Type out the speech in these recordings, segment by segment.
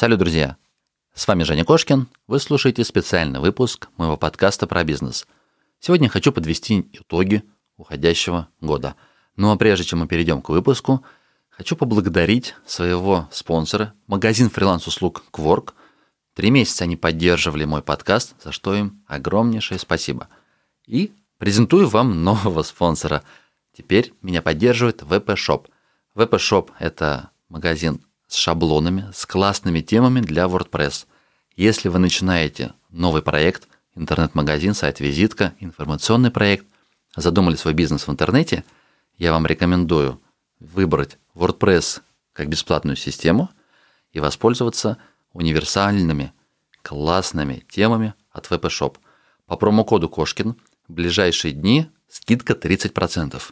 Салют, друзья! С вами Женя Кошкин. Вы слушаете специальный выпуск моего подкаста про бизнес. Сегодня хочу подвести итоги уходящего года. Ну а прежде чем мы перейдем к выпуску, хочу поблагодарить своего спонсора, магазин фриланс-услуг Quark. Три месяца они поддерживали мой подкаст, за что им огромнейшее спасибо. И презентую вам нового спонсора. Теперь меня поддерживает VP Shop. VP Shop – это магазин с шаблонами, с классными темами для WordPress. Если вы начинаете новый проект, интернет-магазин, сайт-визитка, информационный проект, задумали свой бизнес в интернете, я вам рекомендую выбрать WordPress как бесплатную систему и воспользоваться универсальными, классными темами от VP Shop. По промокоду Кошкин в ближайшие дни скидка 30%.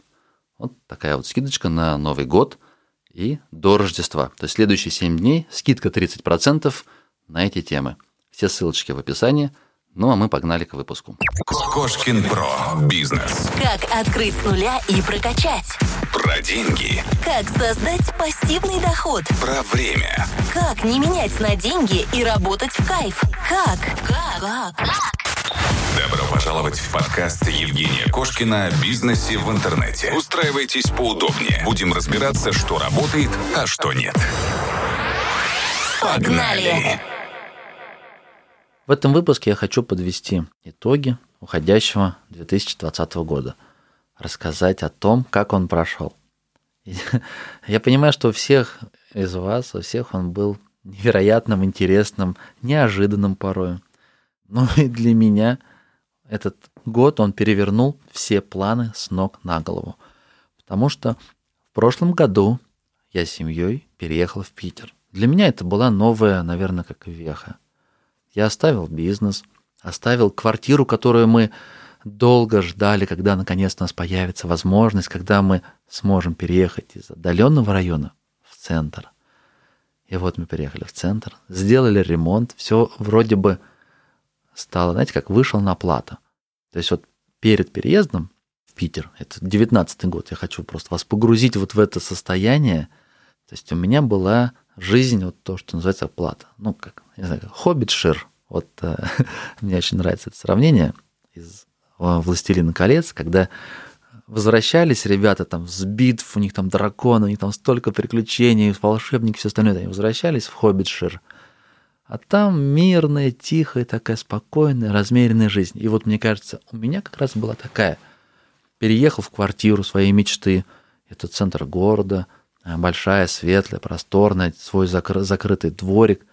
Вот такая вот скидочка на Новый год – и до Рождества. То есть следующие 7 дней скидка 30% на эти темы. Все ссылочки в описании. Ну а мы погнали к выпуску. Кошкин Про. Бизнес. Как открыть с нуля и прокачать. Про деньги. Как создать пассивный доход. Про время. Как не менять на деньги и работать в кайф. Как? Как? Как? Добро пожаловать в подкаст Евгения Кошкина о бизнесе в интернете. Устраивайтесь поудобнее. Будем разбираться, что работает, а что нет. Погнали! В этом выпуске я хочу подвести итоги уходящего 2020 года. Рассказать о том, как он прошел. Я понимаю, что у всех из вас, у всех он был невероятным, интересным, неожиданным порой. Ну и для меня этот год он перевернул все планы с ног на голову. Потому что в прошлом году я с семьей переехал в Питер. Для меня это была новая, наверное, как веха. Я оставил бизнес, оставил квартиру, которую мы долго ждали, когда наконец у нас появится возможность, когда мы сможем переехать из отдаленного района в центр. И вот мы переехали в центр, сделали ремонт, все вроде бы стало, знаете, как вышел на плату. То есть вот перед переездом в Питер, это 19 год, я хочу просто вас погрузить вот в это состояние. То есть у меня была жизнь, вот то, что называется плата. Ну, как, не знаю, хоббит шир. Вот э, мне очень нравится это сравнение из «Властелина колец», когда возвращались ребята там с битв, у них там драконы, у них там столько приключений, волшебники, все остальное, они возвращались в Хоббитшир – а там мирная, тихая, такая спокойная, размеренная жизнь. И вот мне кажется, у меня как раз была такая. Переехал в квартиру своей мечты. Это центр города, э, большая, светлая, просторная, свой закры- закрытый дворик.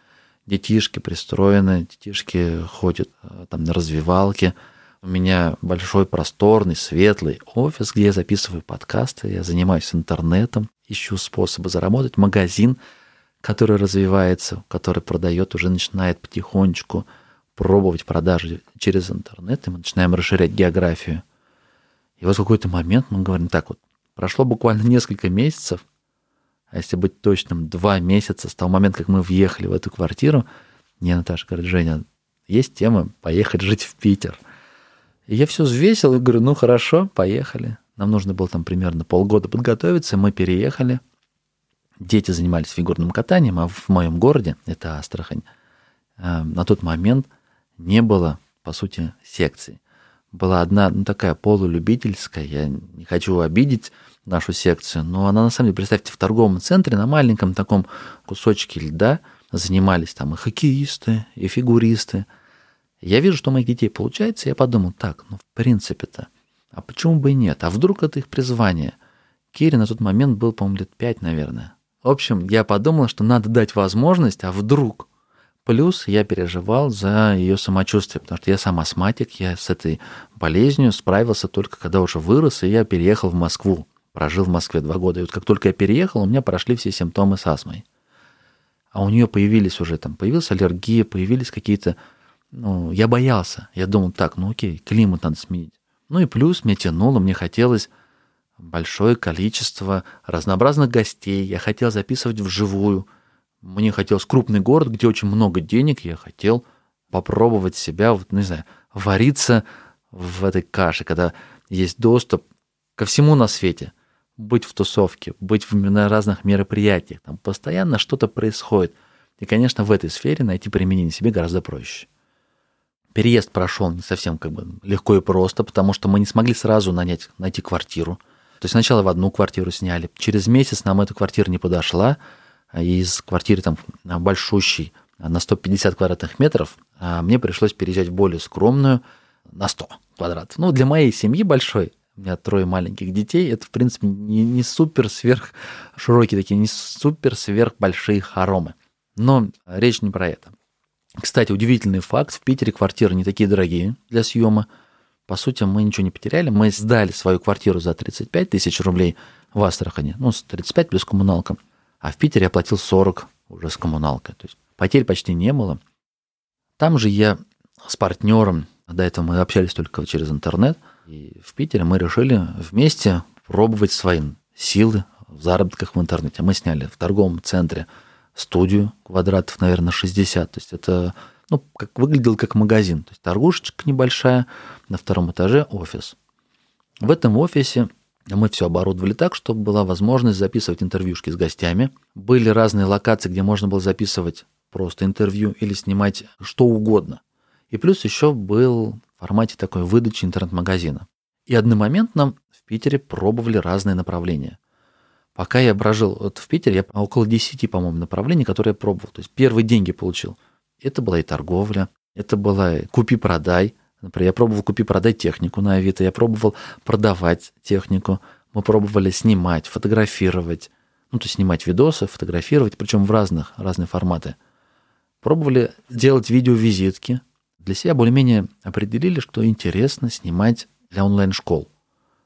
Детишки пристроены, детишки ходят э, там на развивалке. У меня большой, просторный, светлый офис, где я записываю подкасты, я занимаюсь интернетом, ищу способы заработать, магазин – который развивается, который продает, уже начинает потихонечку пробовать продажи через интернет, и мы начинаем расширять географию. И вот в какой-то момент мы говорим, так вот, прошло буквально несколько месяцев, а если быть точным, два месяца с того момента, как мы въехали в эту квартиру, мне Наташа говорит, Женя, есть тема поехать жить в Питер. И я все взвесил и говорю, ну хорошо, поехали. Нам нужно было там примерно полгода подготовиться, мы переехали – дети занимались фигурным катанием, а в моем городе, это Астрахань, э, на тот момент не было, по сути, секции. Была одна, ну, такая полулюбительская, я не хочу обидеть нашу секцию, но она, на самом деле, представьте, в торговом центре на маленьком таком кусочке льда занимались там и хоккеисты, и фигуристы. Я вижу, что у моих детей получается, я подумал, так, ну, в принципе-то, а почему бы и нет? А вдруг это их призвание? Кире на тот момент был, по-моему, лет пять, наверное. В общем, я подумал, что надо дать возможность, а вдруг? Плюс я переживал за ее самочувствие, потому что я сам астматик, я с этой болезнью справился только когда уже вырос, и я переехал в Москву. Прожил в Москве два года. И вот как только я переехал, у меня прошли все симптомы с астмой. А у нее появились уже там, появилась аллергия, появились какие-то... Ну, я боялся. Я думал, так, ну окей, климат надо сменить. Ну и плюс мне тянуло, мне хотелось большое количество разнообразных гостей. Я хотел записывать вживую. Мне хотелось крупный город, где очень много денег. Я хотел попробовать себя, вот, не знаю, вариться в этой каше, когда есть доступ ко всему на свете. Быть в тусовке, быть на разных мероприятиях. Там постоянно что-то происходит. И, конечно, в этой сфере найти применение себе гораздо проще. Переезд прошел не совсем как бы легко и просто, потому что мы не смогли сразу нанять, найти квартиру. То есть сначала в одну квартиру сняли. Через месяц нам эта квартира не подошла. Из квартиры там большущей на 150 квадратных метров а мне пришлось переезжать в более скромную на 100 квадратов. Ну, для моей семьи большой, у меня трое маленьких детей, это, в принципе, не, не супер сверх широкие такие, не супер сверх большие хоромы. Но речь не про это. Кстати, удивительный факт, в Питере квартиры не такие дорогие для съема. По сути, мы ничего не потеряли. Мы сдали свою квартиру за 35 тысяч рублей в Астрахани, ну, 35 плюс коммуналка. А в Питере я платил 40 уже с коммуналкой. То есть потерь почти не было. Там же я с партнером, до этого мы общались только через интернет, и в Питере мы решили вместе пробовать свои силы в заработках в интернете. Мы сняли в торговом центре студию квадратов, наверное, 60. То есть это ну, как выглядел как магазин. То есть торгушечка небольшая, на втором этаже офис. В этом офисе мы все оборудовали так, чтобы была возможность записывать интервьюшки с гостями. Были разные локации, где можно было записывать просто интервью или снимать что угодно. И плюс еще был в формате такой выдачи интернет-магазина. И одномоментно в Питере пробовали разные направления. Пока я прожил вот в Питере, я около 10, по-моему, направлений, которые я пробовал. То есть первые деньги получил. Это была и торговля, это была купи-продай. Например, я пробовал купи-продай технику на Авито, я пробовал продавать технику, мы пробовали снимать, фотографировать, ну, то есть снимать видосы, фотографировать, причем в разных, разные форматы. Пробовали делать видеовизитки. Для себя более-менее определили, что интересно снимать для онлайн-школ.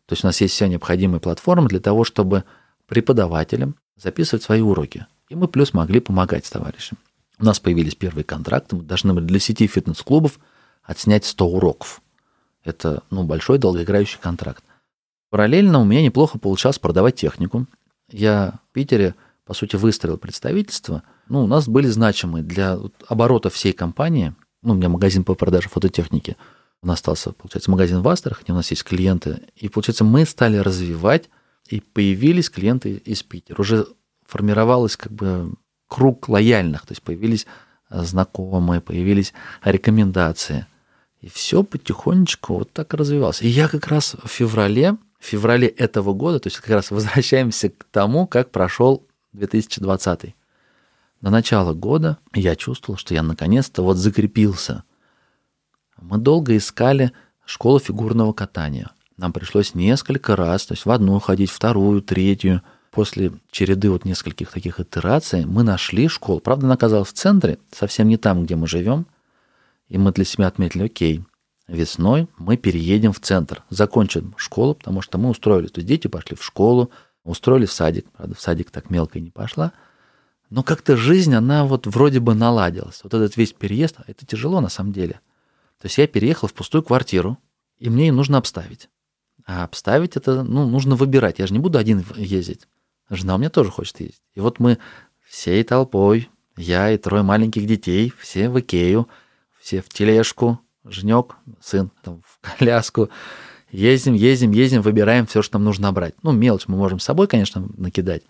То есть у нас есть вся необходимая платформа для того, чтобы преподавателям записывать свои уроки. И мы плюс могли помогать с товарищем. У нас появились первые контракты, мы должны были для сети фитнес-клубов отснять 100 уроков. Это ну, большой долгоиграющий контракт. Параллельно у меня неплохо получалось продавать технику. Я в Питере, по сути, выстроил представительство. Ну, у нас были значимые для оборота всей компании. Ну, у меня магазин по продаже фототехники. У нас остался, получается, магазин в Астрахани, у нас есть клиенты. И, получается, мы стали развивать, и появились клиенты из Питера. Уже формировалась как бы круг лояльных, то есть появились э, знакомые, появились рекомендации. И все потихонечку вот так развивалось. И я как раз в феврале, в феврале этого года, то есть как раз возвращаемся к тому, как прошел 2020. До начала года я чувствовал, что я наконец-то вот закрепился. Мы долго искали школу фигурного катания. Нам пришлось несколько раз, то есть в одну ходить, вторую, третью – после череды вот нескольких таких итераций мы нашли школу. Правда, она оказалась в центре, совсем не там, где мы живем. И мы для себя отметили, окей, весной мы переедем в центр, закончим школу, потому что мы устроились. То есть дети пошли в школу, устроили в садик. Правда, в садик так мелко и не пошла. Но как-то жизнь, она вот вроде бы наладилась. Вот этот весь переезд, это тяжело на самом деле. То есть я переехал в пустую квартиру, и мне ее нужно обставить. А обставить это, ну, нужно выбирать. Я же не буду один ездить. Жена у меня тоже хочет ездить. И вот мы всей толпой, я и трое маленьких детей, все в Икею, все в тележку, Женек, сын, там, в коляску. Ездим, ездим, ездим, выбираем все, что нам нужно брать. Ну, мелочь мы можем с собой, конечно, накидать.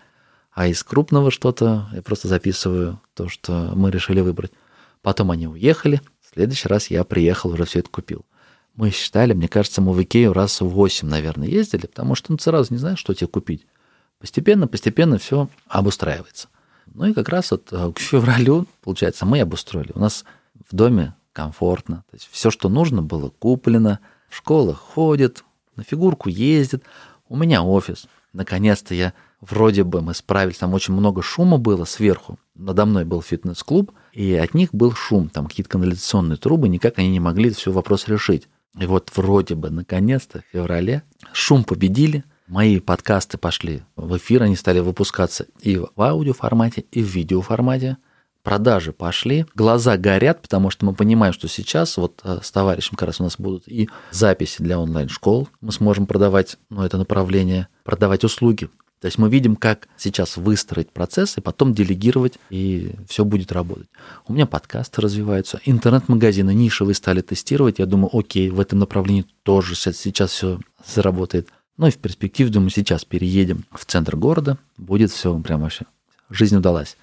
А из крупного что-то я просто записываю то, что мы решили выбрать. Потом они уехали. В следующий раз я приехал, уже все это купил. Мы считали, мне кажется, мы в Икею раз в 8, наверное, ездили, потому что ну, сразу не знаешь, что тебе купить. Постепенно, постепенно все обустраивается. Ну и как раз вот э, к февралю, получается, мы обустроили. У нас в доме комфортно. То есть все, что нужно, было куплено. В школах ходит, на фигурку ездит. У меня офис. Наконец-то я вроде бы мы справились. Там очень много шума было сверху. Надо мной был фитнес-клуб, и от них был шум. Там какие-то канализационные трубы, никак они не могли все вопрос решить. И вот вроде бы наконец-то в феврале шум победили, Мои подкасты пошли в эфир, они стали выпускаться и в аудиоформате, и в видеоформате. Продажи пошли, глаза горят, потому что мы понимаем, что сейчас вот э, с товарищем как раз у нас будут и записи для онлайн-школ, мы сможем продавать, ну, это направление, продавать услуги. То есть мы видим, как сейчас выстроить процесс и потом делегировать, и все будет работать. У меня подкасты развиваются, интернет-магазины нишевые стали тестировать. Я думаю, окей, в этом направлении тоже сейчас все заработает. Ну и в перспективе, думаю, сейчас переедем в центр города, будет все прям вообще, жизнь удалась.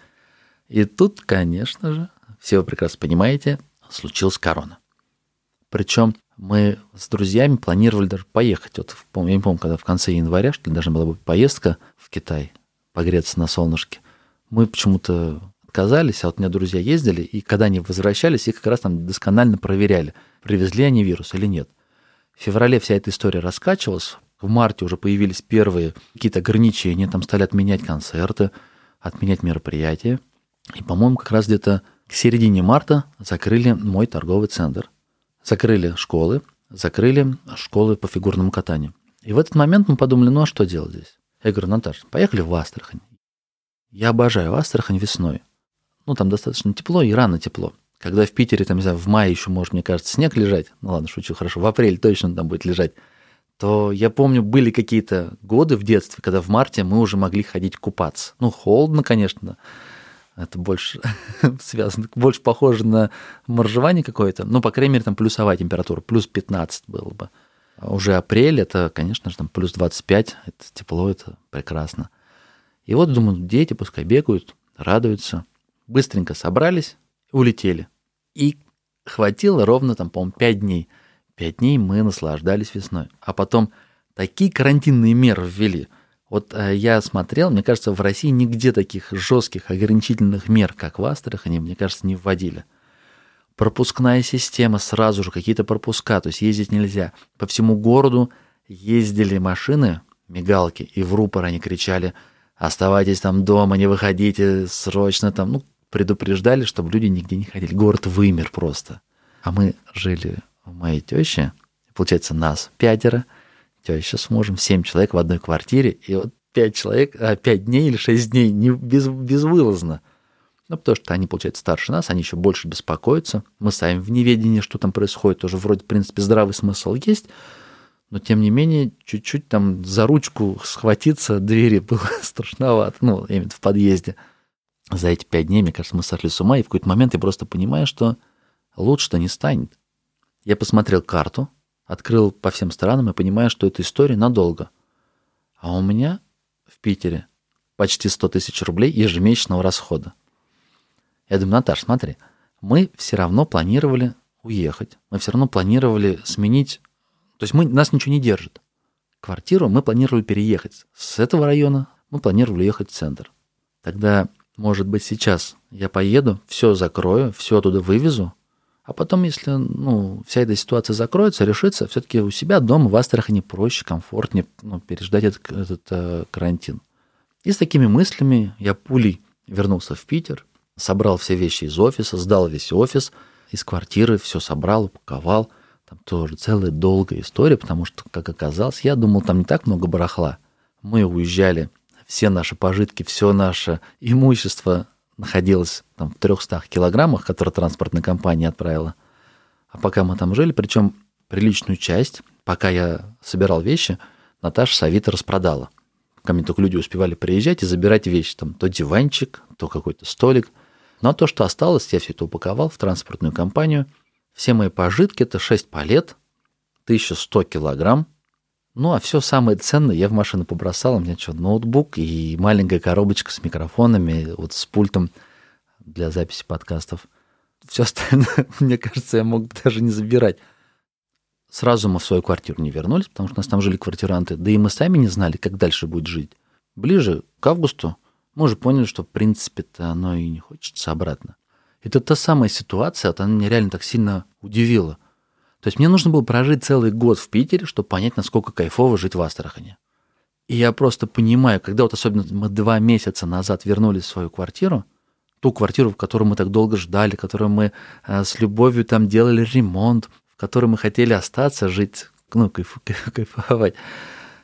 И тут, конечно же, все вы прекрасно понимаете, случилась корона. Причем мы с друзьями планировали даже поехать. Вот, я не помню, когда в конце января, что ли, должна была быть поездка в Китай, погреться на солнышке. Мы почему-то отказались, а вот у меня друзья ездили, и когда они возвращались, их как раз там досконально проверяли, привезли они вирус или нет. В феврале вся эта история раскачивалась, в марте уже появились первые какие-то ограничения, там стали отменять концерты, отменять мероприятия. И, по-моему, как раз где-то к середине марта закрыли мой торговый центр. Закрыли школы, закрыли школы по фигурному катанию. И в этот момент мы подумали, ну а что делать здесь? Я говорю, Наташа, поехали в Астрахань. Я обожаю Астрахань весной. Ну, там достаточно тепло и рано тепло. Когда в Питере, там, не знаю, в мае еще может, мне кажется, снег лежать, ну ладно, шучу, хорошо, в апреле точно там будет лежать, то я помню, были какие-то годы в детстве, когда в марте мы уже могли ходить купаться. Ну, холодно, конечно, это больше связано, больше похоже на моржевание какое-то. Ну, по крайней мере, там плюсовая температура, плюс 15 было бы. А уже апрель, это, конечно же, там плюс 25, это тепло, это прекрасно. И вот, думаю, дети пускай бегают, радуются. Быстренько собрались, улетели. И хватило ровно там, по-моему, 5 дней. 5 дней мы наслаждались весной. А потом такие карантинные меры ввели. Вот э, я смотрел, мне кажется, в России нигде таких жестких ограничительных мер, как в Астрахани, мне кажется, не вводили. Пропускная система, сразу же какие-то пропуска, то есть ездить нельзя. По всему городу ездили машины, мигалки, и в рупор они кричали «Оставайтесь там дома, не выходите, срочно там». Ну, предупреждали, чтобы люди нигде не ходили. Город вымер просто. А мы жили моей тещи, получается, нас пятеро, теща с мужем, семь человек в одной квартире, и вот пять человек, а, пять дней или шесть дней не, без, безвылазно. Ну, потому что они, получается, старше нас, они еще больше беспокоятся. Мы сами в неведении, что там происходит, тоже вроде, в принципе, здравый смысл есть, но, тем не менее, чуть-чуть там за ручку схватиться двери было страшновато, ну, именно в подъезде. За эти пять дней, мне кажется, мы сошли с ума, и в какой-то момент я просто понимаю, что лучше-то не станет. Я посмотрел карту, открыл по всем странам и понимаю, что эта история надолго. А у меня в Питере почти 100 тысяч рублей ежемесячного расхода. Я думаю, Наташ, смотри, мы все равно планировали уехать, мы все равно планировали сменить, то есть мы, нас ничего не держит. Квартиру мы планировали переехать. С этого района мы планировали ехать в центр. Тогда может быть, сейчас я поеду, все закрою, все оттуда вывезу, а потом, если ну, вся эта ситуация закроется, решится, все-таки у себя дома в Астрахани проще, комфортнее ну, переждать этот, этот э, карантин. И с такими мыслями я пулей вернулся в Питер, собрал все вещи из офиса, сдал весь офис, из квартиры все собрал, упаковал. Там тоже целая долгая история, потому что, как оказалось, я думал, там не так много барахла. Мы уезжали все наши пожитки, все наше имущество находилось там, в 300 килограммах, которые транспортная компания отправила. А пока мы там жили, причем приличную часть, пока я собирал вещи, Наташа с распродала. Ко мне только люди успевали приезжать и забирать вещи. Там то диванчик, то какой-то столик. Но то, что осталось, я все это упаковал в транспортную компанию. Все мои пожитки – это 6 палет, 1100 килограмм, ну, а все самое ценное я в машину побросал. У меня что, ноутбук и маленькая коробочка с микрофонами, вот с пультом для записи подкастов. Все остальное, мне кажется, я мог даже не забирать. Сразу мы в свою квартиру не вернулись, потому что у нас там жили квартиранты. Да и мы сами не знали, как дальше будет жить. Ближе к августу мы уже поняли, что, в принципе-то, оно и не хочется обратно. Это та самая ситуация, вот она меня реально так сильно удивила – то есть мне нужно было прожить целый год в Питере, чтобы понять, насколько кайфово жить в Астрахани. И я просто понимаю, когда вот особенно мы два месяца назад вернулись в свою квартиру, ту квартиру, в которую мы так долго ждали, которую мы э, с любовью там делали ремонт, в которой мы хотели остаться, жить, ну, кайф, кайфовать,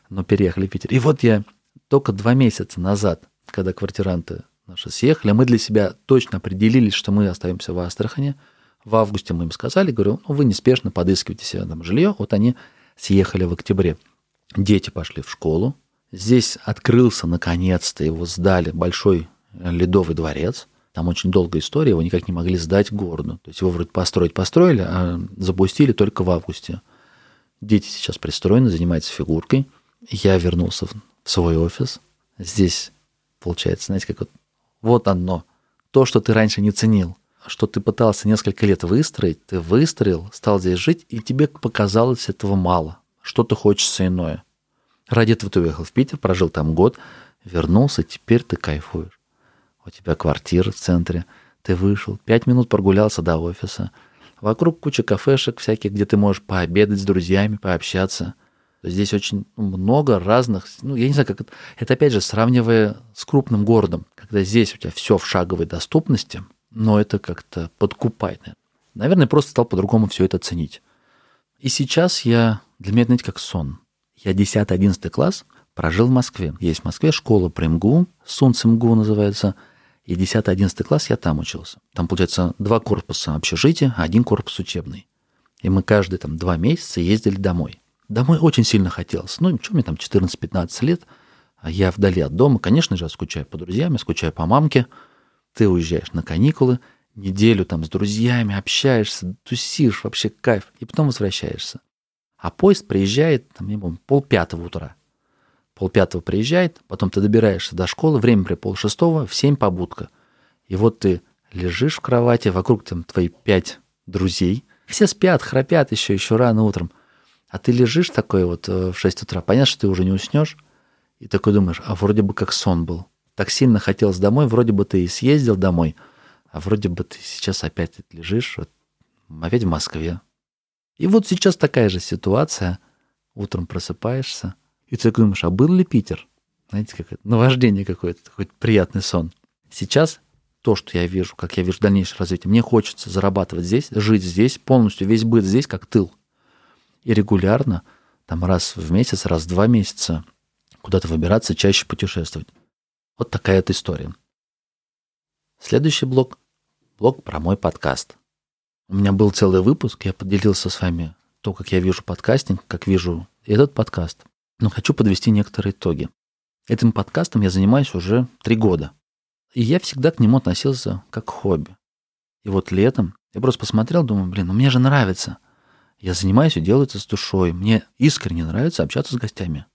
но переехали в Питер. И вот я только два месяца назад, когда квартиранты наши съехали, мы для себя точно определились, что мы остаемся в Астрахани – в августе мы им сказали, говорю, ну, вы неспешно подыскиваете себе там жилье. Вот они съехали в октябре. Дети пошли в школу. Здесь открылся, наконец-то, его сдали, большой ледовый дворец. Там очень долгая история, его никак не могли сдать городу. То есть его вроде построить построили, а запустили только в августе. Дети сейчас пристроены, занимаются фигуркой. Я вернулся в свой офис. Здесь, получается, знаете, как вот, вот оно, то, что ты раньше не ценил, что ты пытался несколько лет выстроить, ты выстроил, стал здесь жить, и тебе показалось этого мало. Что-то хочется иное. Ради этого ты уехал в Питер, прожил там год, вернулся, теперь ты кайфуешь. У тебя квартира в центре, ты вышел, пять минут прогулялся до офиса. Вокруг куча кафешек всяких, где ты можешь пообедать с друзьями, пообщаться. Здесь очень много разных, ну, я не знаю, как это, это опять же, сравнивая с крупным городом, когда здесь у тебя все в шаговой доступности, но это как-то подкупает. Наверное, просто стал по-другому все это ценить. И сейчас я, для меня это, знаете, как сон. Я 10-11 класс прожил в Москве. Есть в Москве школа при МГУ, Сунц МГУ называется, и 10-11 класс я там учился. Там, получается, два корпуса общежития, один корпус учебный. И мы каждые там два месяца ездили домой. Домой очень сильно хотелось. Ну, что мне там, 14-15 лет, а я вдали от дома. Конечно же, скучаю по друзьям, я скучаю по мамке. Ты уезжаешь на каникулы, неделю там с друзьями общаешься, тусишь, вообще кайф, и потом возвращаешься. А поезд приезжает, там, не помню, полпятого утра. Полпятого приезжает, потом ты добираешься до школы, время при полшестого, в семь побудка. И вот ты лежишь в кровати, вокруг там твои пять друзей, все спят, храпят еще, еще рано утром. А ты лежишь такой вот э, в 6 утра, понятно, что ты уже не уснешь, и такой думаешь, а вроде бы как сон был. Так сильно хотелось домой, вроде бы ты и съездил домой, а вроде бы ты сейчас опять лежишь, вот, опять в Москве. И вот сейчас такая же ситуация. Утром просыпаешься, и ты думаешь, а был ли Питер? Знаете, как это, наваждение какое-то, хоть приятный сон. Сейчас то, что я вижу, как я вижу дальнейшее развитие, мне хочется зарабатывать здесь, жить здесь, полностью весь быт здесь, как тыл. И регулярно, там раз в месяц, раз в два месяца куда-то выбираться, чаще путешествовать. Вот такая вот история. Следующий блок – блок про мой подкаст. У меня был целый выпуск, я поделился с вами то, как я вижу подкастинг, как вижу этот подкаст. Но хочу подвести некоторые итоги. Этим подкастом я занимаюсь уже три года. И я всегда к нему относился как к хобби. И вот летом я просто посмотрел, думаю, блин, ну мне же нравится. Я занимаюсь и делаю это с душой. Мне искренне нравится общаться с гостями.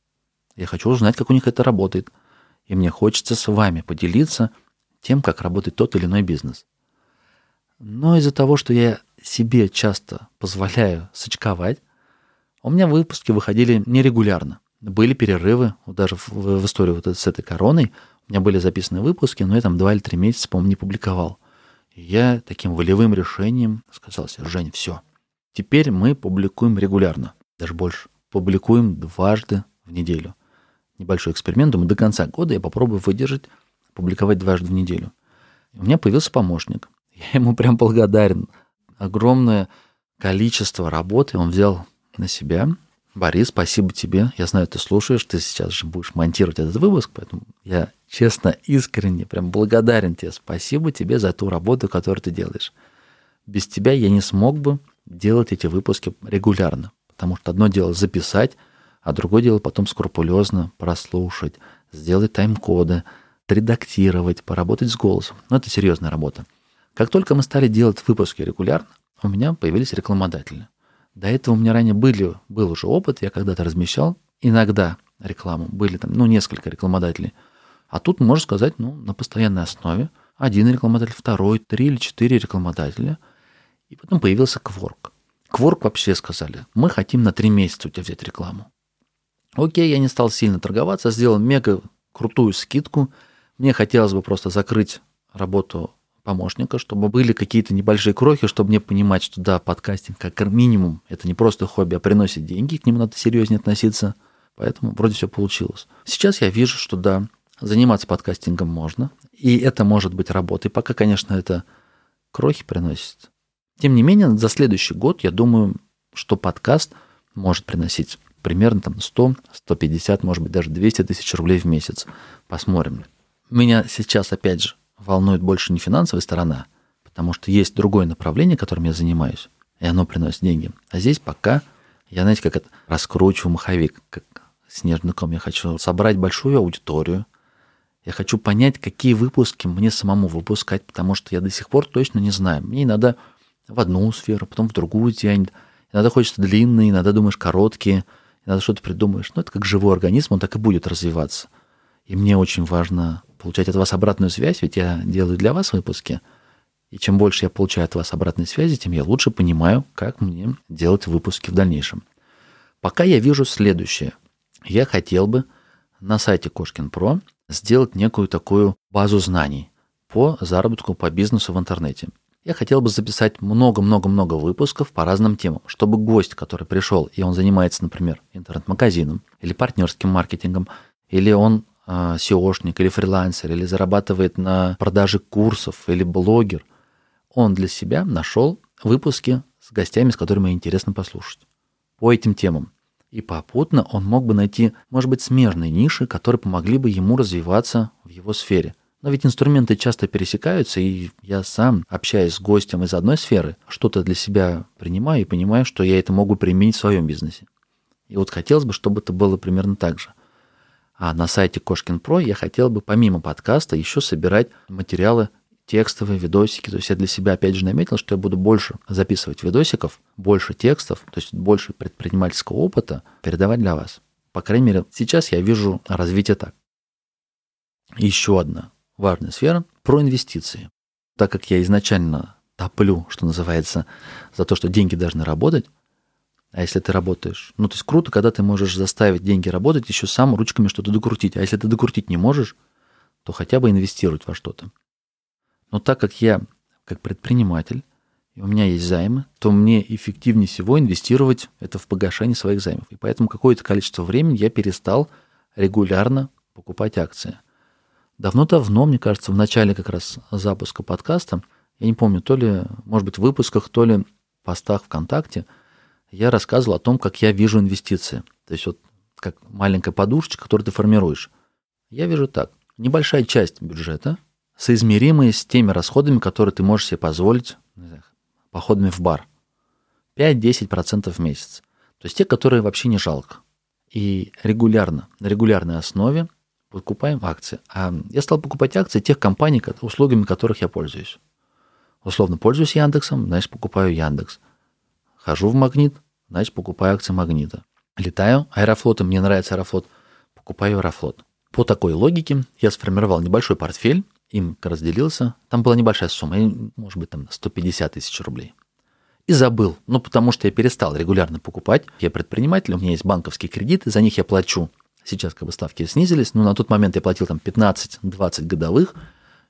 Я хочу узнать, как у них это работает. И мне хочется с вами поделиться тем, как работает тот или иной бизнес. Но из-за того, что я себе часто позволяю сочковать, у меня выпуски выходили нерегулярно. Были перерывы, вот даже в, в истории вот с этой короной, у меня были записаны выпуски, но я там два или три месяца, по-моему, не публиковал. И я таким волевым решением сказал себе, Жень, все, теперь мы публикуем регулярно, даже больше. Публикуем дважды в неделю небольшой эксперимент. Думаю, до конца года я попробую выдержать, публиковать дважды в неделю. У меня появился помощник. Я ему прям благодарен. Огромное количество работы он взял на себя. Борис, спасибо тебе. Я знаю, ты слушаешь, ты сейчас же будешь монтировать этот выпуск, поэтому я честно, искренне, прям благодарен тебе. Спасибо тебе за ту работу, которую ты делаешь. Без тебя я не смог бы делать эти выпуски регулярно, потому что одно дело записать, а другое дело потом скрупулезно прослушать, сделать тайм-коды, редактировать, поработать с голосом. Но это серьезная работа. Как только мы стали делать выпуски регулярно, у меня появились рекламодатели. До этого у меня ранее были, был уже опыт, я когда-то размещал иногда рекламу, были там, ну, несколько рекламодателей. А тут, можно сказать, ну, на постоянной основе один рекламодатель, второй, три или четыре рекламодателя. И потом появился Кворк. Кворк вообще сказали, мы хотим на три месяца у тебя взять рекламу. Окей, я не стал сильно торговаться, сделал мега крутую скидку. Мне хотелось бы просто закрыть работу помощника, чтобы были какие-то небольшие крохи, чтобы мне понимать, что да, подкастинг как минимум это не просто хобби, а приносит деньги, к нему надо серьезнее относиться. Поэтому вроде все получилось. Сейчас я вижу, что да, заниматься подкастингом можно, и это может быть работой, пока, конечно, это крохи приносит. Тем не менее, за следующий год я думаю, что подкаст может приносить примерно там 100, 150, может быть, даже 200 тысяч рублей в месяц. Посмотрим. Меня сейчас, опять же, волнует больше не финансовая сторона, потому что есть другое направление, которым я занимаюсь, и оно приносит деньги. А здесь пока я, знаете, как это, раскручиваю маховик, как снежный ком. Я хочу собрать большую аудиторию, я хочу понять, какие выпуски мне самому выпускать, потому что я до сих пор точно не знаю. Мне иногда в одну сферу, потом в другую тянет. Иногда хочется длинные, иногда думаешь короткие – надо что-то придумаешь. Ну, это как живой организм, он так и будет развиваться. И мне очень важно получать от вас обратную связь, ведь я делаю для вас выпуски. И чем больше я получаю от вас обратной связи, тем я лучше понимаю, как мне делать выпуски в дальнейшем. Пока я вижу следующее. Я хотел бы на сайте Кошкин Про сделать некую такую базу знаний по заработку, по бизнесу в интернете. Я хотел бы записать много-много-много выпусков по разным темам, чтобы гость, который пришел, и он занимается, например, интернет-магазином или партнерским маркетингом, или он э, SEOшник, или фрилансер, или зарабатывает на продаже курсов, или блогер, он для себя нашел выпуски с гостями, с которыми интересно послушать по этим темам. И попутно он мог бы найти, может быть, смежные ниши, которые помогли бы ему развиваться в его сфере. Но ведь инструменты часто пересекаются, и я сам, общаясь с гостем из одной сферы, что-то для себя принимаю и понимаю, что я это могу применить в своем бизнесе. И вот хотелось бы, чтобы это было примерно так же. А на сайте Кошкин Про я хотел бы помимо подкаста еще собирать материалы текстовые видосики. То есть я для себя опять же наметил, что я буду больше записывать видосиков, больше текстов, то есть больше предпринимательского опыта передавать для вас. По крайней мере, сейчас я вижу развитие так. Еще одна важная сфера про инвестиции. Так как я изначально топлю, что называется, за то, что деньги должны работать, а если ты работаешь, ну, то есть круто, когда ты можешь заставить деньги работать, еще сам ручками что-то докрутить. А если ты докрутить не можешь, то хотя бы инвестировать во что-то. Но так как я как предприниматель, и у меня есть займы, то мне эффективнее всего инвестировать это в погашение своих займов. И поэтому какое-то количество времени я перестал регулярно покупать акции. Давно-давно, мне кажется, в начале как раз запуска подкаста, я не помню, то ли, может быть, в выпусках, то ли постах ВКонтакте, я рассказывал о том, как я вижу инвестиции. То есть вот как маленькая подушечка, которую ты формируешь. Я вижу так. Небольшая часть бюджета – соизмеримые с теми расходами, которые ты можешь себе позволить знаю, походами в бар. 5-10% в месяц. То есть те, которые вообще не жалко. И регулярно, на регулярной основе покупаем акции. А я стал покупать акции тех компаний, услугами которых я пользуюсь. Условно пользуюсь Яндексом, значит, покупаю Яндекс. Хожу в Магнит, значит, покупаю акции Магнита. Летаю Аэрофлотом, мне нравится Аэрофлот, покупаю Аэрофлот. По такой логике я сформировал небольшой портфель, им разделился. Там была небольшая сумма, может быть, там 150 тысяч рублей. И забыл, ну, потому что я перестал регулярно покупать. Я предприниматель, у меня есть банковские кредиты, за них я плачу. Сейчас как бы ставки снизились, но на тот момент я платил там 15-20 годовых.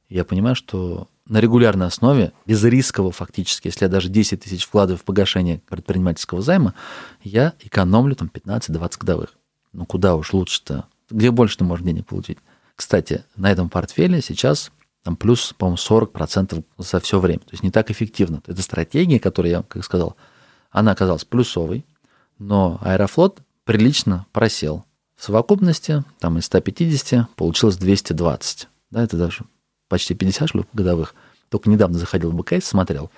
Я понимаю, что на регулярной основе, без рискового фактически, если я даже 10 тысяч вкладываю в погашение предпринимательского займа, я экономлю там 15-20 годовых. Ну куда уж лучше-то? Где больше ты можешь денег получить? Кстати, на этом портфеле сейчас там плюс, по-моему, 40% за все время. То есть не так эффективно. Это стратегия, которую я, как сказал, она оказалась плюсовой, но Аэрофлот прилично просел. В совокупности там из 150 получилось 220. Да, это даже почти 50 шлюп годовых. Только недавно заходил в БКС, смотрел.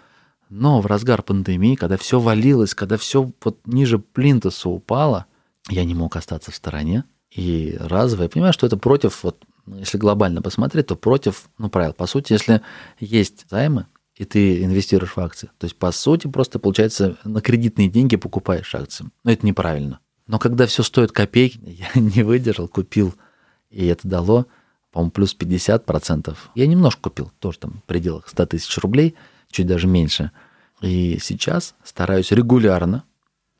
Но в разгар пандемии, когда все валилось, когда все вот ниже плинтуса упало, я не мог остаться в стороне. И разово я понимаю, что это против вот ну, если глобально посмотреть, то против ну, правил. По сути, если есть займы, и ты инвестируешь в акции, то есть, по сути, просто, получается, на кредитные деньги покупаешь акции. Но это неправильно. Но когда все стоит копейки, я не выдержал, купил, и это дало, по-моему, плюс 50%. Я немножко купил, тоже там в пределах 100 тысяч рублей, чуть даже меньше. И сейчас стараюсь регулярно,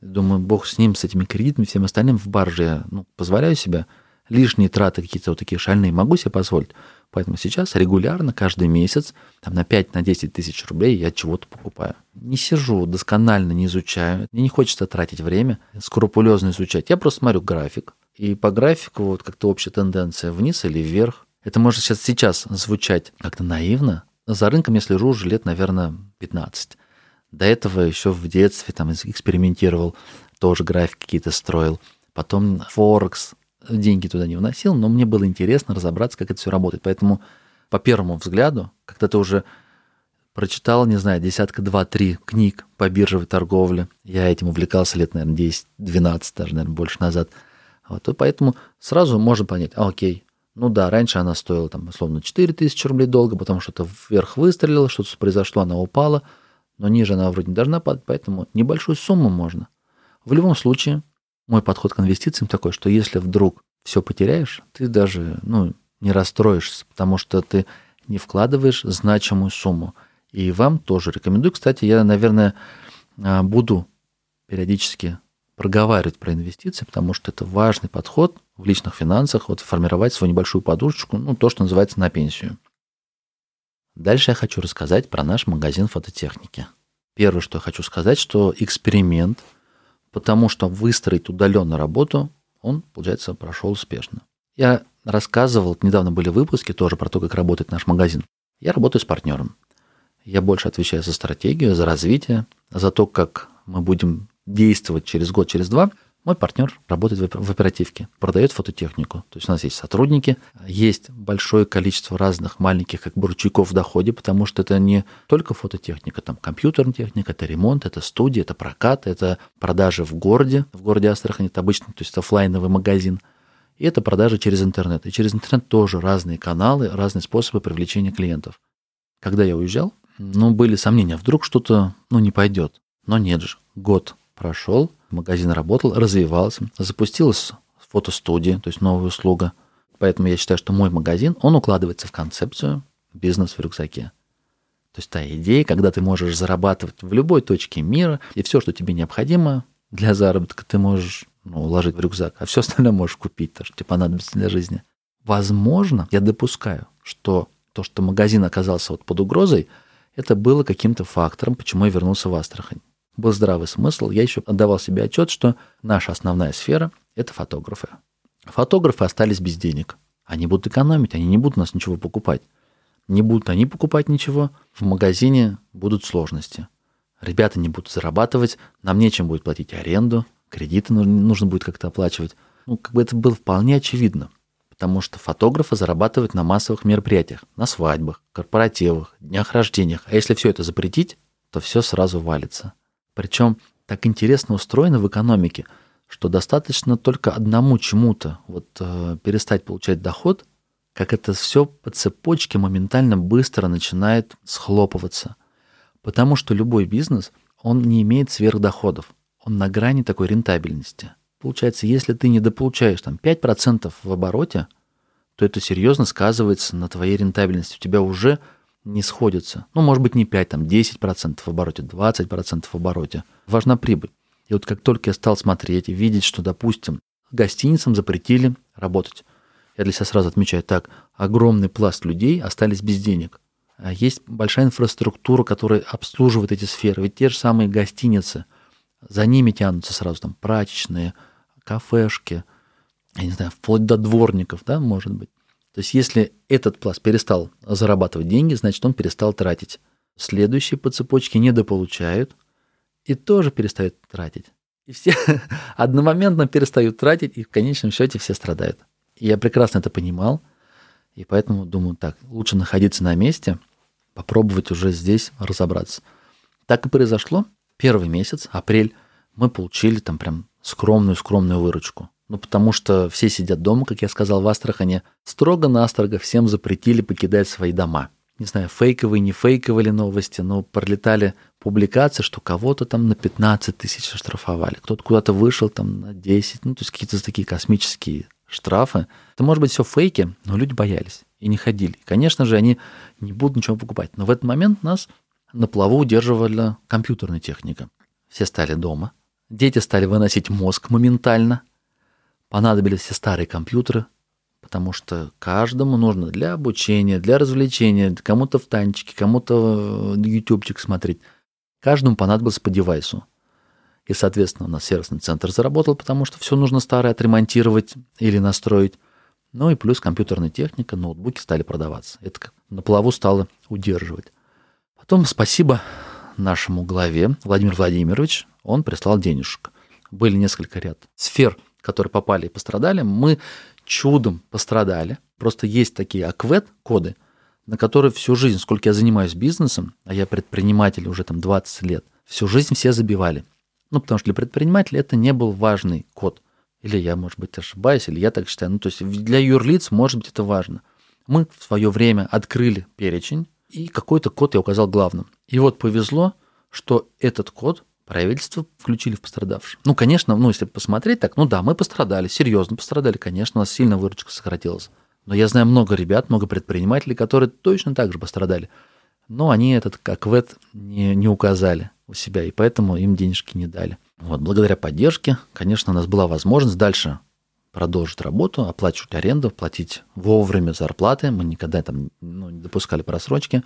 думаю, бог с ним, с этими кредитами, всем остальным, в барже я ну, позволяю себе лишние траты какие-то вот такие шальные могу себе позволить. Поэтому сейчас регулярно, каждый месяц, там на 5-10 на тысяч рублей я чего-то покупаю. Не сижу, досконально не изучаю. Мне не хочется тратить время, скрупулезно изучать. Я просто смотрю график. И по графику вот как-то общая тенденция вниз или вверх. Это может сейчас, сейчас звучать как-то наивно. За рынком я слежу уже лет, наверное, 15. До этого еще в детстве там экспериментировал, тоже графики какие-то строил. Потом Форекс, деньги туда не вносил, но мне было интересно разобраться, как это все работает. Поэтому по первому взгляду, когда ты уже прочитал, не знаю, десятка, два, три книг по биржевой торговле, я этим увлекался лет, наверное, 10, 12, даже, наверное, больше назад, вот, и поэтому сразу можно понять, а, окей, ну да, раньше она стоила, там, условно, 4 тысячи рублей долго, потому что это вверх выстрелило, что-то произошло, она упала, но ниже она вроде не должна падать, поэтому небольшую сумму можно. В любом случае, мой подход к инвестициям такой, что если вдруг все потеряешь, ты даже ну, не расстроишься, потому что ты не вкладываешь значимую сумму. И вам тоже рекомендую. Кстати, я, наверное, а, буду периодически проговаривать про инвестиции, потому что это важный подход в личных финансах, вот формировать свою небольшую подушечку, ну, то, что называется на пенсию. Дальше я хочу рассказать про наш магазин фототехники. Первое, что я хочу сказать, что эксперимент, потому что выстроить удаленную работу, он, получается, прошел успешно. Я рассказывал, недавно были выпуски тоже про то, как работает наш магазин. Я работаю с партнером. Я больше отвечаю за стратегию, за развитие, за то, как мы будем действовать через год, через два. Мой партнер работает в оперативке, продает фототехнику. То есть у нас есть сотрудники, есть большое количество разных маленьких как бы в доходе, потому что это не только фототехника, там компьютерная техника, это ремонт, это студия, это прокат, это продажи в городе, в городе Астрахань, это обычно, то есть офлайновый магазин. И это продажи через интернет. И через интернет тоже разные каналы, разные способы привлечения клиентов. Когда я уезжал, ну, были сомнения, вдруг что-то, ну, не пойдет. Но нет же, год прошел, магазин работал, развивался, запустилась фотостудия, то есть новая услуга. Поэтому я считаю, что мой магазин, он укладывается в концепцию бизнес в рюкзаке. То есть та идея, когда ты можешь зарабатывать в любой точке мира, и все, что тебе необходимо для заработка, ты можешь ну, уложить в рюкзак, а все остальное можешь купить, то, что тебе понадобится для жизни. Возможно, я допускаю, что то, что магазин оказался вот под угрозой, это было каким-то фактором, почему я вернулся в Астрахань. Был здравый смысл. Я еще отдавал себе отчет, что наша основная сфера – это фотографы. Фотографы остались без денег. Они будут экономить, они не будут у нас ничего покупать. Не будут они покупать ничего, в магазине будут сложности. Ребята не будут зарабатывать, нам нечем будет платить аренду, кредиты нужно будет как-то оплачивать. Ну, как бы это было вполне очевидно потому что фотографы зарабатывают на массовых мероприятиях, на свадьбах, корпоративах, днях рождениях. А если все это запретить, то все сразу валится. Причем так интересно устроено в экономике, что достаточно только одному чему-то вот, э, перестать получать доход, как это все по цепочке моментально быстро начинает схлопываться. Потому что любой бизнес, он не имеет сверхдоходов. Он на грани такой рентабельности – Получается, если ты недополучаешь там 5% в обороте, то это серьезно сказывается на твоей рентабельности. У тебя уже не сходится. Ну, может быть, не 5, там 10% в обороте, 20% в обороте. Важна прибыль. И вот как только я стал смотреть и видеть, что, допустим, гостиницам запретили работать, я для себя сразу отмечаю, так, огромный пласт людей остались без денег. А есть большая инфраструктура, которая обслуживает эти сферы. Ведь те же самые гостиницы, за ними тянутся сразу там прачечные, кафешки, я не знаю, вплоть до дворников, да, может быть. То есть если этот пласт перестал зарабатывать деньги, значит, он перестал тратить. Следующие по цепочке недополучают и тоже перестают тратить. И все одномоментно перестают тратить, и в конечном счете все страдают. И я прекрасно это понимал, и поэтому думаю, так, лучше находиться на месте, попробовать уже здесь разобраться. Так и произошло. Первый месяц, апрель, мы получили там прям скромную-скромную выручку. Ну, потому что все сидят дома, как я сказал, в Астрахане. Строго-настрого всем запретили покидать свои дома. Не знаю, фейковые, не фейковые новости, но пролетали публикации, что кого-то там на 15 тысяч оштрафовали. Кто-то куда-то вышел там на 10. Ну, то есть какие-то такие космические штрафы. Это может быть все фейки, но люди боялись и не ходили. Конечно же, они не будут ничего покупать. Но в этот момент нас на плаву удерживала компьютерная техника. Все стали дома, Дети стали выносить мозг моментально. Понадобились все старые компьютеры, потому что каждому нужно для обучения, для развлечения, кому-то в танчике, кому-то ютубчик смотреть. Каждому понадобилось по девайсу. И, соответственно, у нас сервисный центр заработал, потому что все нужно старое отремонтировать или настроить. Ну и плюс компьютерная техника, ноутбуки стали продаваться. Это на плаву стало удерживать. Потом спасибо нашему главе Владимир Владимирович, он прислал денежек. Были несколько ряд сфер, которые попали и пострадали. Мы чудом пострадали. Просто есть такие аквет-коды, на которые всю жизнь, сколько я занимаюсь бизнесом, а я предприниматель уже там 20 лет, всю жизнь все забивали. Ну, потому что для предпринимателя это не был важный код. Или я, может быть, ошибаюсь, или я так считаю. Ну, то есть для юрлиц, может быть, это важно. Мы в свое время открыли перечень, и какой-то код я указал главным. И вот повезло, что этот код правительство включили в пострадавших. Ну, конечно, ну, если посмотреть так, ну да, мы пострадали, серьезно пострадали, конечно, у нас сильно выручка сократилась. Но я знаю много ребят, много предпринимателей, которые точно так же пострадали. Но они этот как не, не указали у себя, и поэтому им денежки не дали. Вот, благодаря поддержке, конечно, у нас была возможность дальше продолжить работу, оплачивать аренду, платить вовремя зарплаты. Мы никогда там ну, не допускали просрочки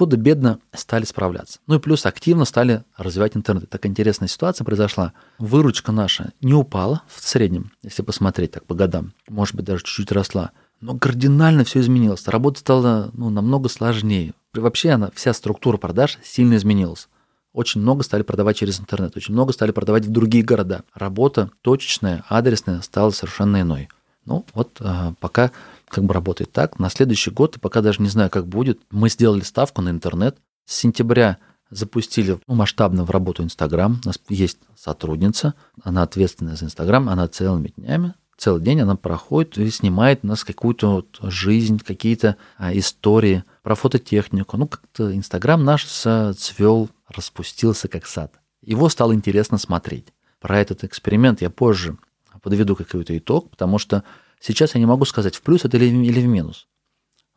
худо-бедно стали справляться. Ну и плюс активно стали развивать интернет. Такая интересная ситуация произошла. Выручка наша не упала в среднем, если посмотреть так по годам. Может быть, даже чуть-чуть росла. Но кардинально все изменилось. Работа стала ну, намного сложнее. Вообще она, вся структура продаж сильно изменилась. Очень много стали продавать через интернет, очень много стали продавать в другие города. Работа точечная, адресная стала совершенно иной. Ну вот а, пока как бы работает так. На следующий год, и пока даже не знаю, как будет, мы сделали ставку на интернет. С сентября запустили ну, масштабно в работу Инстаграм. У нас есть сотрудница, она ответственная за Инстаграм, она целыми днями, целый день она проходит и снимает у нас какую-то вот жизнь, какие-то а, истории про фототехнику. Ну, как-то Инстаграм наш цвел, распустился как сад. Его стало интересно смотреть. Про этот эксперимент я позже подведу какой-то итог, потому что Сейчас я не могу сказать, в плюс это или, или в минус.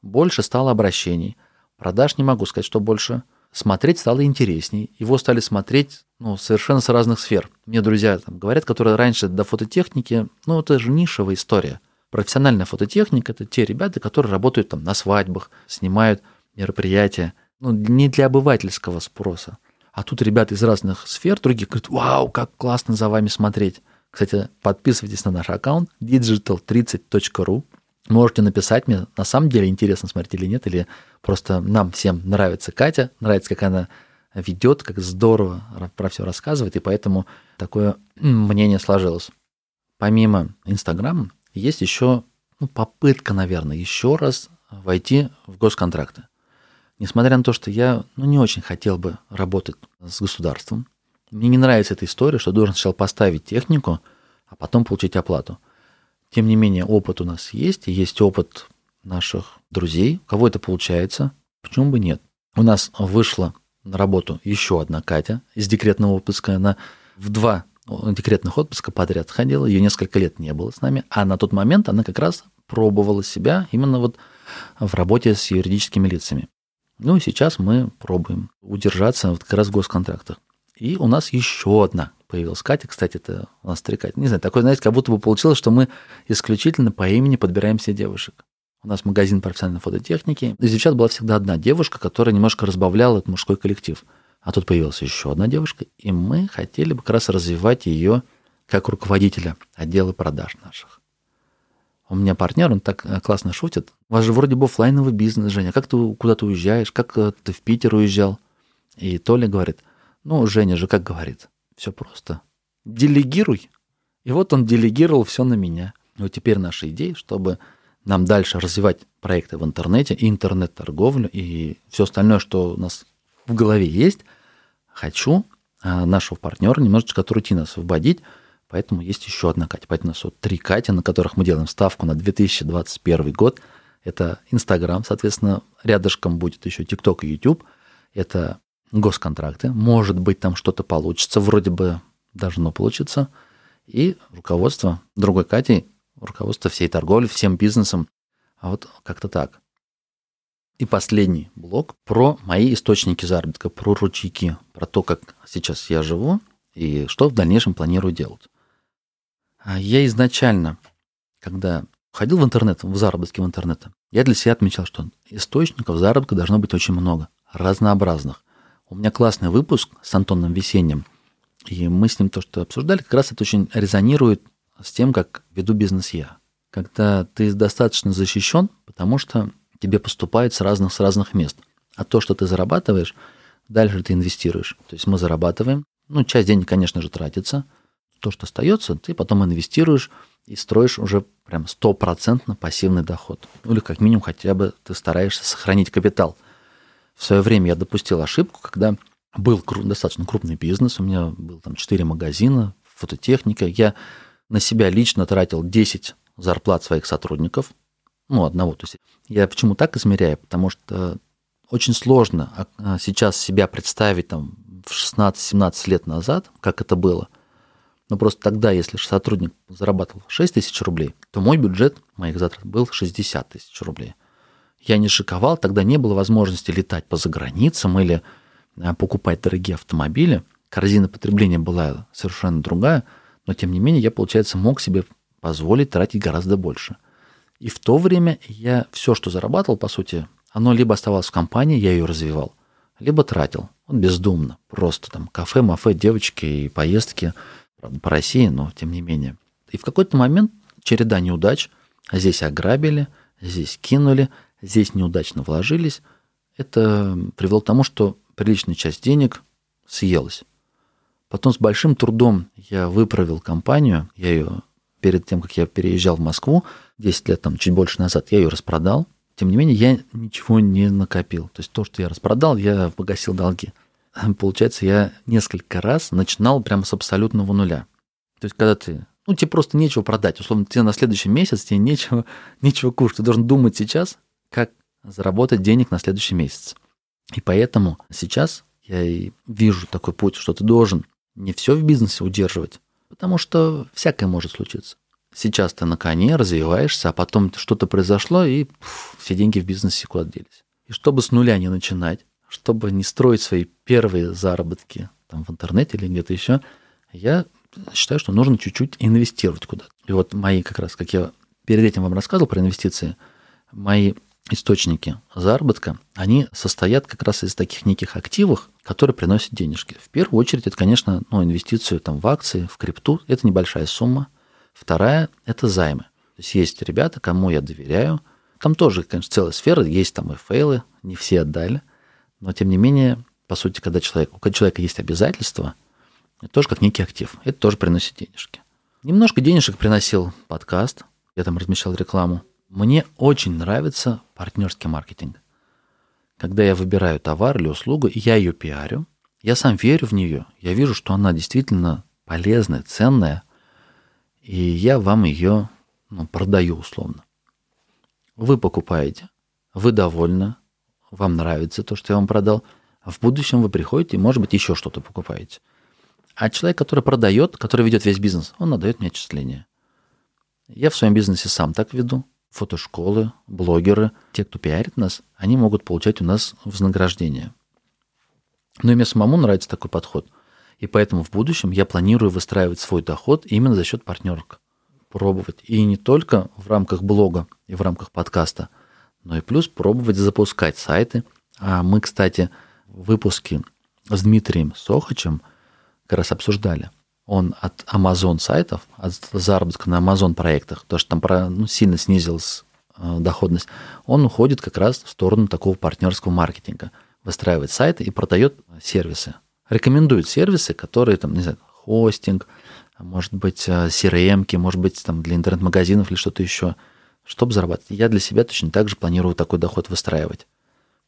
Больше стало обращений. Продаж не могу сказать, что больше. Смотреть стало интересней. Его стали смотреть ну, совершенно с разных сфер. Мне друзья там, говорят, которые раньше до фототехники, ну, это же нишевая история. Профессиональная фототехника – это те ребята, которые работают там на свадьбах, снимают мероприятия. Ну, не для обывательского спроса. А тут ребята из разных сфер, другие говорят, вау, как классно за вами смотреть. Кстати, подписывайтесь на наш аккаунт digital30.ru. Можете написать мне, на самом деле интересно смотреть или нет, или просто нам всем нравится Катя, нравится, как она ведет, как здорово про все рассказывает, и поэтому такое мнение сложилось. Помимо Инстаграма, есть еще ну, попытка, наверное, еще раз войти в госконтракты. Несмотря на то, что я ну, не очень хотел бы работать с государством, мне не нравится эта история, что должен сначала поставить технику, а потом получить оплату. Тем не менее, опыт у нас есть, есть опыт наших друзей. У кого это получается, почему бы нет? У нас вышла на работу еще одна Катя из декретного отпуска. Она в два декретных отпуска подряд ходила, ее несколько лет не было с нами, а на тот момент она как раз пробовала себя именно вот в работе с юридическими лицами. Ну и сейчас мы пробуем удержаться вот как раз в госконтрактах. И у нас еще одна появилась Катя. Кстати, это у нас три Катя. Не знаю, такое, знаете, как будто бы получилось, что мы исключительно по имени подбираем себе девушек. У нас магазин профессиональной фототехники. Из девчат была всегда одна девушка, которая немножко разбавляла этот мужской коллектив. А тут появилась еще одна девушка, и мы хотели бы как раз развивать ее как руководителя отдела продаж наших. У меня партнер, он так э, классно шутит. У вас же вроде бы офлайновый бизнес, Женя. Как ты куда-то уезжаешь? Как э, ты в Питер уезжал? И Толя говорит – ну, Женя же как говорит, все просто. Делегируй. И вот он делегировал все на меня. Вот теперь наша идея, чтобы нам дальше развивать проекты в интернете, интернет-торговлю, и все остальное, что у нас в голове есть, хочу а, нашего партнера немножечко от рутины освободить, поэтому есть еще одна Катя. Поэтому у нас вот три Кати, на которых мы делаем ставку на 2021 год. Это Инстаграм, соответственно, рядышком будет еще ТикТок и YouTube. Это госконтракты. Может быть, там что-то получится, вроде бы должно получиться. И руководство другой Кати, руководство всей торговли, всем бизнесом. А вот как-то так. И последний блок про мои источники заработка, про ручейки, про то, как сейчас я живу и что в дальнейшем планирую делать. А я изначально, когда ходил в интернет, в заработки в интернете, я для себя отмечал, что источников заработка должно быть очень много, разнообразных. У меня классный выпуск с Антоном Весенним, и мы с ним то, что обсуждали, как раз это очень резонирует с тем, как веду бизнес я. Когда ты достаточно защищен, потому что тебе поступает с разных, с разных мест. А то, что ты зарабатываешь, дальше ты инвестируешь. То есть мы зарабатываем, ну, часть денег, конечно же, тратится. То, что остается, ты потом инвестируешь и строишь уже прям стопроцентно пассивный доход. Ну, или как минимум хотя бы ты стараешься сохранить капитал – в свое время я допустил ошибку, когда был достаточно крупный бизнес, у меня был там 4 магазина, фототехника, я на себя лично тратил 10 зарплат своих сотрудников, ну, одного. То есть я почему так измеряю? Потому что очень сложно а, а, сейчас себя представить там в 16-17 лет назад, как это было. Но просто тогда, если сотрудник зарабатывал 6 тысяч рублей, то мой бюджет моих затрат был 60 тысяч рублей. Я не шиковал, тогда не было возможности летать по заграницам или а, покупать дорогие автомобили. Корзина потребления была совершенно другая, но тем не менее я, получается, мог себе позволить тратить гораздо больше. И в то время я все, что зарабатывал, по сути, оно либо оставалось в компании, я ее развивал, либо тратил. Он бездумно. Просто там кафе, мафе, девочки и поездки правда, по России, но тем не менее. И в какой-то момент череда неудач. Здесь ограбили, здесь кинули, здесь неудачно вложились. Это привело к тому, что приличная часть денег съелась. Потом с большим трудом я выправил компанию. Я ее перед тем, как я переезжал в Москву, 10 лет там, чуть больше назад, я ее распродал. Тем не менее, я ничего не накопил. То есть то, что я распродал, я погасил долги. Получается, я несколько раз начинал прямо с абсолютного нуля. То есть, когда ты, ну, тебе просто нечего продать. Условно, тебе на следующий месяц тебе нечего, нечего кушать. Ты должен думать сейчас, как заработать денег на следующий месяц. И поэтому сейчас я и вижу такой путь, что ты должен не все в бизнесе удерживать, потому что всякое может случиться. Сейчас ты на коне развиваешься, а потом что-то произошло, и пфф, все деньги в бизнесе куда делись. И чтобы с нуля не начинать, чтобы не строить свои первые заработки там, в интернете или где-то еще, я считаю, что нужно чуть-чуть инвестировать куда-то. И вот мои как раз, как я перед этим вам рассказывал про инвестиции, мои источники заработка, они состоят как раз из таких неких активов, которые приносят денежки. В первую очередь, это, конечно, ну, инвестицию там, в акции, в крипту. Это небольшая сумма. Вторая – это займы. То есть есть ребята, кому я доверяю. Там тоже, конечно, целая сфера, есть там и фейлы, не все отдали. Но, тем не менее, по сути, когда человек, у человека есть обязательства, это тоже как некий актив. Это тоже приносит денежки. Немножко денежек приносил подкаст. Я там размещал рекламу. Мне очень нравится партнерский маркетинг. Когда я выбираю товар или услугу, я ее пиарю, я сам верю в нее, я вижу, что она действительно полезная, ценная, и я вам ее ну, продаю условно. Вы покупаете, вы довольны, вам нравится то, что я вам продал, а в будущем вы приходите и, может быть, еще что-то покупаете. А человек, который продает, который ведет весь бизнес, он отдает мне отчисления. Я в своем бизнесе сам так веду фотошколы, блогеры, те, кто пиарит нас, они могут получать у нас вознаграждение. Но и мне самому нравится такой подход. И поэтому в будущем я планирую выстраивать свой доход именно за счет партнерок. Пробовать. И не только в рамках блога и в рамках подкаста, но и плюс пробовать запускать сайты. А мы, кстати, в выпуске с Дмитрием Сохачем как раз обсуждали – он от Amazon сайтов, от заработка на Amazon проектах, потому что там ну, сильно снизилась э, доходность, он уходит как раз в сторону такого партнерского маркетинга. Выстраивает сайты и продает сервисы. Рекомендует сервисы, которые там, не знаю, хостинг, может быть, CRM, э, может быть, там для интернет-магазинов или что-то еще, чтобы зарабатывать. Я для себя точно так же планирую такой доход выстраивать.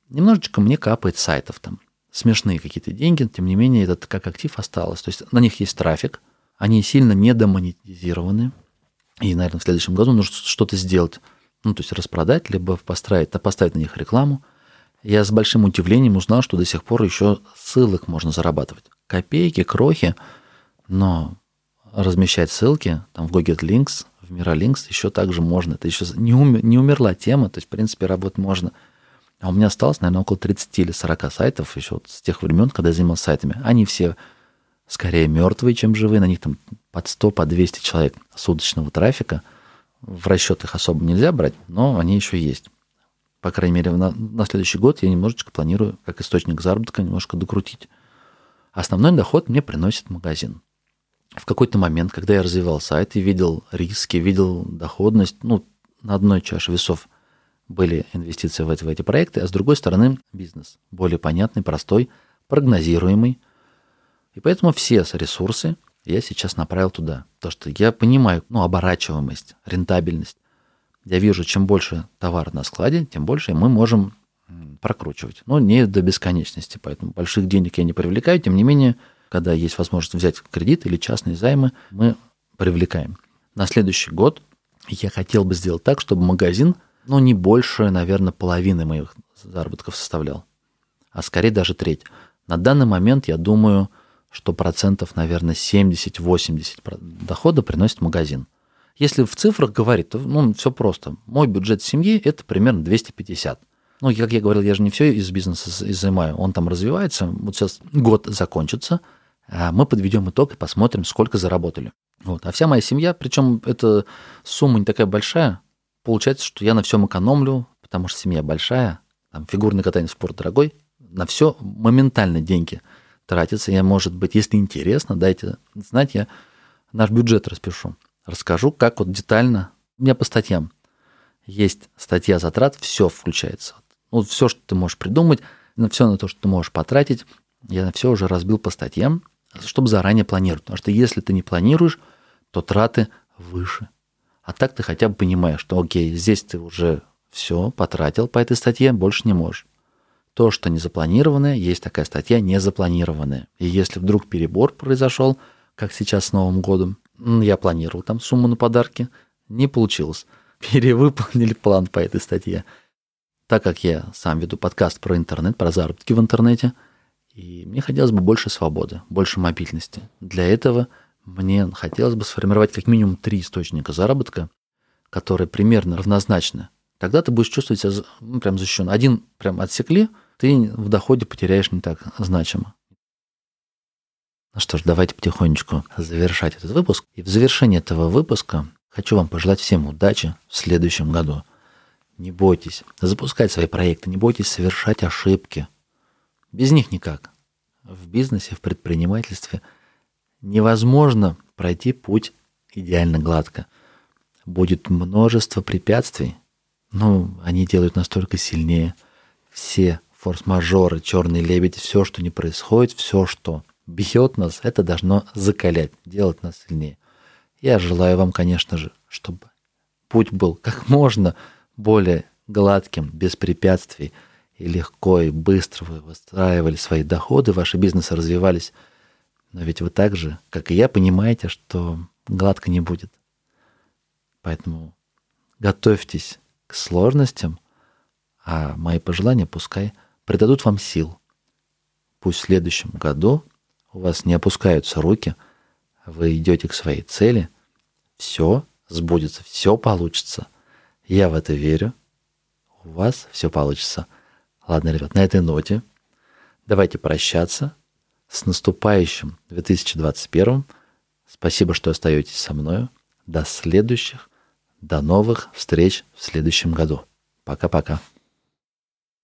Немножечко мне капает сайтов там смешные какие-то деньги, тем не менее, этот как актив осталось. То есть на них есть трафик, они сильно недомонетизированы, и, наверное, в следующем году нужно что-то сделать, ну, то есть распродать, либо поставить, поставить на них рекламу. Я с большим удивлением узнал, что до сих пор еще ссылок можно зарабатывать. Копейки, крохи, но размещать ссылки там в Google Links, в Miralinks еще также можно. Это еще не, умер, не умерла тема, то есть, в принципе, работать можно – а у меня осталось, наверное, около 30 или 40 сайтов еще вот с тех времен, когда я занимался сайтами. Они все скорее мертвые, чем живые. На них там под 100, по 200 человек суточного трафика. В расчет их особо нельзя брать, но они еще есть. По крайней мере, на, на следующий год я немножечко планирую, как источник заработка, немножко докрутить. Основной доход мне приносит магазин. В какой-то момент, когда я развивал сайт и видел риски, видел доходность, ну, на одной чаше весов – были инвестиции в эти, в эти проекты, а с другой стороны бизнес. Более понятный, простой, прогнозируемый. И поэтому все ресурсы я сейчас направил туда. То, что я понимаю, ну, оборачиваемость, рентабельность. Я вижу, чем больше товара на складе, тем больше мы можем прокручивать. Но не до бесконечности, поэтому больших денег я не привлекаю. Тем не менее, когда есть возможность взять кредит или частные займы, мы привлекаем. На следующий год я хотел бы сделать так, чтобы магазин ну, не больше, наверное, половины моих заработков составлял, а скорее даже треть. На данный момент я думаю, что процентов, наверное, 70-80 дохода приносит магазин. Если в цифрах говорить, то ну, все просто. Мой бюджет семьи – это примерно 250. Ну, как я говорил, я же не все из бизнеса изымаю. Он там развивается. Вот сейчас год закончится, а мы подведем итог и посмотрим, сколько заработали. Вот. А вся моя семья, причем эта сумма не такая большая, получается, что я на всем экономлю, потому что семья большая, там фигурное катание спорт дорогой, на все моментально деньги тратятся. Я, может быть, если интересно, дайте знать, я наш бюджет распишу. Расскажу, как вот детально. У меня по статьям есть статья затрат, все включается. Вот все, что ты можешь придумать, на все на то, что ты можешь потратить, я на все уже разбил по статьям, чтобы заранее планировать. Потому что если ты не планируешь, то траты выше. А так ты хотя бы понимаешь, что окей, здесь ты уже все потратил по этой статье, больше не можешь. То, что не запланированное, есть такая статья незапланированная. И если вдруг перебор произошел, как сейчас с Новым годом, я планировал там сумму на подарки, не получилось. Перевыполнили план по этой статье. Так как я сам веду подкаст про интернет, про заработки в интернете, и мне хотелось бы больше свободы, больше мобильности. Для этого – мне хотелось бы сформировать как минимум три источника заработка, которые примерно равнозначны. Тогда ты будешь чувствовать себя ну, прям защищен. Один прям отсекли, ты в доходе потеряешь не так значимо. Ну что ж, давайте потихонечку завершать этот выпуск. И в завершении этого выпуска хочу вам пожелать всем удачи в следующем году. Не бойтесь запускать свои проекты, не бойтесь совершать ошибки. Без них никак. В бизнесе, в предпринимательстве – невозможно пройти путь идеально гладко. Будет множество препятствий, но они делают настолько сильнее. Все форс-мажоры, черный лебедь, все, что не происходит, все, что бьет нас, это должно закалять, делать нас сильнее. Я желаю вам, конечно же, чтобы путь был как можно более гладким, без препятствий, и легко и быстро вы выстраивали свои доходы, ваши бизнесы развивались – но ведь вы так же, как и я, понимаете, что гладко не будет. Поэтому готовьтесь к сложностям, а мои пожелания пускай придадут вам сил. Пусть в следующем году у вас не опускаются руки, вы идете к своей цели, все сбудется, все получится. Я в это верю. У вас все получится. Ладно, ребят, на этой ноте давайте прощаться. С наступающим 2021. Спасибо, что остаетесь со мной. До следующих, до новых встреч в следующем году. Пока-пока.